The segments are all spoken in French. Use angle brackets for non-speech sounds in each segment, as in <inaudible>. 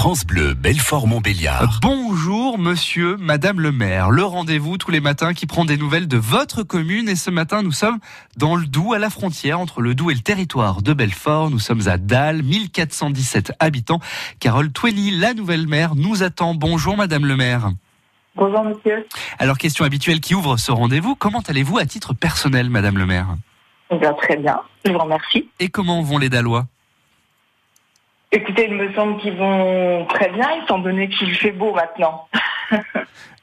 France Bleu, Belfort-Montbéliard. Bonjour monsieur, madame le maire. Le rendez-vous tous les matins qui prend des nouvelles de votre commune. Et ce matin, nous sommes dans le Doubs, à la frontière entre le Doubs et le territoire de Belfort. Nous sommes à Dalle, 1417 habitants. Carole Twenny, la nouvelle maire, nous attend. Bonjour madame le maire. Bonjour monsieur. Alors, question habituelle qui ouvre ce rendez-vous. Comment allez-vous à titre personnel, madame le maire? Eh bien, très bien, je vous remercie. Et comment vont les Dallois? Écoutez, il me semble qu'ils vont très bien, étant donné qu'il fait beau maintenant. <laughs>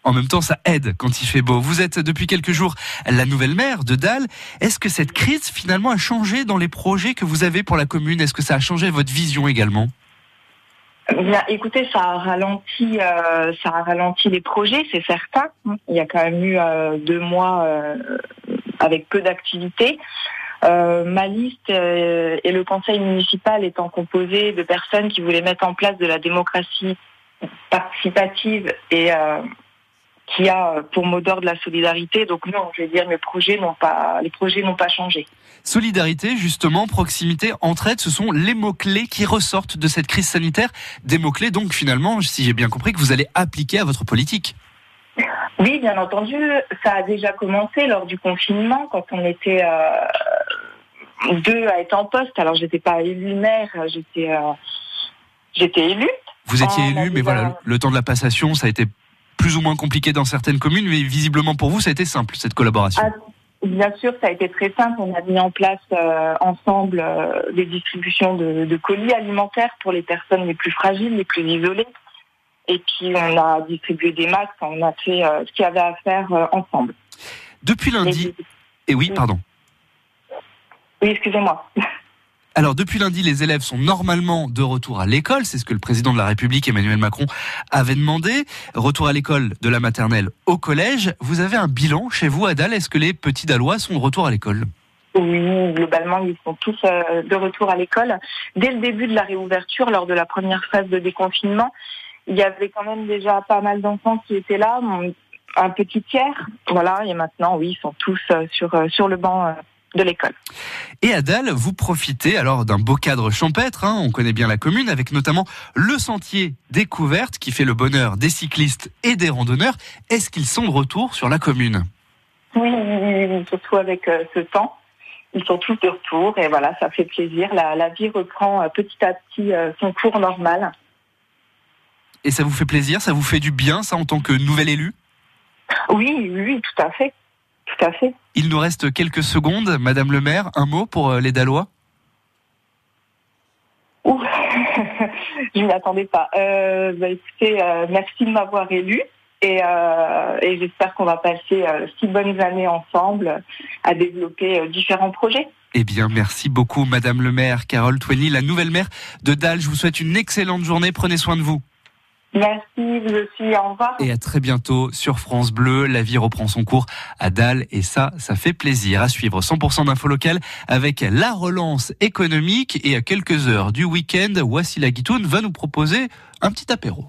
En même temps, ça aide quand il fait beau. Vous êtes depuis quelques jours la nouvelle maire de Dalle. Est-ce que cette crise finalement a changé dans les projets que vous avez pour la commune? Est-ce que ça a changé votre vision également? Bien, écoutez, ça a ralenti, euh, ça a ralenti les projets, c'est certain. Il y a quand même eu euh, deux mois euh, avec peu d'activités. Euh, ma liste euh, et le conseil municipal étant composé de personnes qui voulaient mettre en place de la démocratie participative et euh, qui a pour mot d'ordre la solidarité. Donc non, je vais dire mes projets n'ont pas, les projets n'ont pas changé. Solidarité, justement, proximité, entraide, ce sont les mots-clés qui ressortent de cette crise sanitaire. Des mots-clés, donc, finalement, si j'ai bien compris, que vous allez appliquer à votre politique. Oui, bien entendu, ça a déjà commencé lors du confinement, quand on était euh, deux à être en poste. Alors, j'étais pas élue maire, j'étais euh, j'étais élue. Vous étiez On a élu, mais déjà- voilà, le temps de la passation, ça a été plus ou moins compliqué dans certaines communes, mais visiblement pour vous, ça a été simple, cette collaboration. Ah, Bien sûr, ça a été très simple. On a mis en place euh, ensemble des distributions de, de colis alimentaires pour les personnes les plus fragiles, les plus isolées. Et puis, on a distribué des masques, on a fait euh, ce qu'il y avait à faire euh, ensemble. Depuis lundi, et oui, pardon. Oui, excusez-moi. <laughs> Alors depuis lundi, les élèves sont normalement de retour à l'école. C'est ce que le président de la République, Emmanuel Macron, avait demandé. Retour à l'école de la maternelle au collège. Vous avez un bilan chez vous à Dalle. Est-ce que les petits Dallois sont de retour à l'école? Oui, globalement, ils sont tous euh, de retour à l'école. Dès le début de la réouverture, lors de la première phase de déconfinement, il y avait quand même déjà pas mal d'enfants qui étaient là, un petit tiers. Voilà, et maintenant, oui, ils sont tous euh, sur, euh, sur le banc euh, de l'école. Et à Dalle, vous profitez alors d'un beau cadre champêtre. hein, on connaît bien la commune, avec notamment le sentier découverte qui fait le bonheur des cyclistes et des randonneurs. Est-ce qu'ils sont de retour sur la commune? Oui, oui, oui, oui, surtout avec euh, ce temps. Ils sont tous de retour et voilà, ça fait plaisir. La, la vie reprend euh, petit à petit euh, son cours normal. Et ça vous fait plaisir Ça vous fait du bien, ça, en tant que nouvel élu? Oui, oui, tout à fait. Tout à fait. Il nous reste quelques secondes. Madame le maire, un mot pour euh, les Dallois Ouh, <laughs> je m'y attendais pas. Euh, bah, écoutez, euh, merci de m'avoir élu et, euh, et j'espère qu'on va passer six bonnes années ensemble à développer différents projets. Eh bien, merci beaucoup, Madame le maire, Carole Twenny, la nouvelle maire de Dalle. Je vous souhaite une excellente journée. Prenez soin de vous. Merci, vous aussi, au revoir. Et à très bientôt sur France Bleu. La vie reprend son cours à Dalle et ça, ça fait plaisir. À suivre 100% d'infos locales avec la relance économique et à quelques heures du week-end, Wassila Guitoun va nous proposer un petit apéro.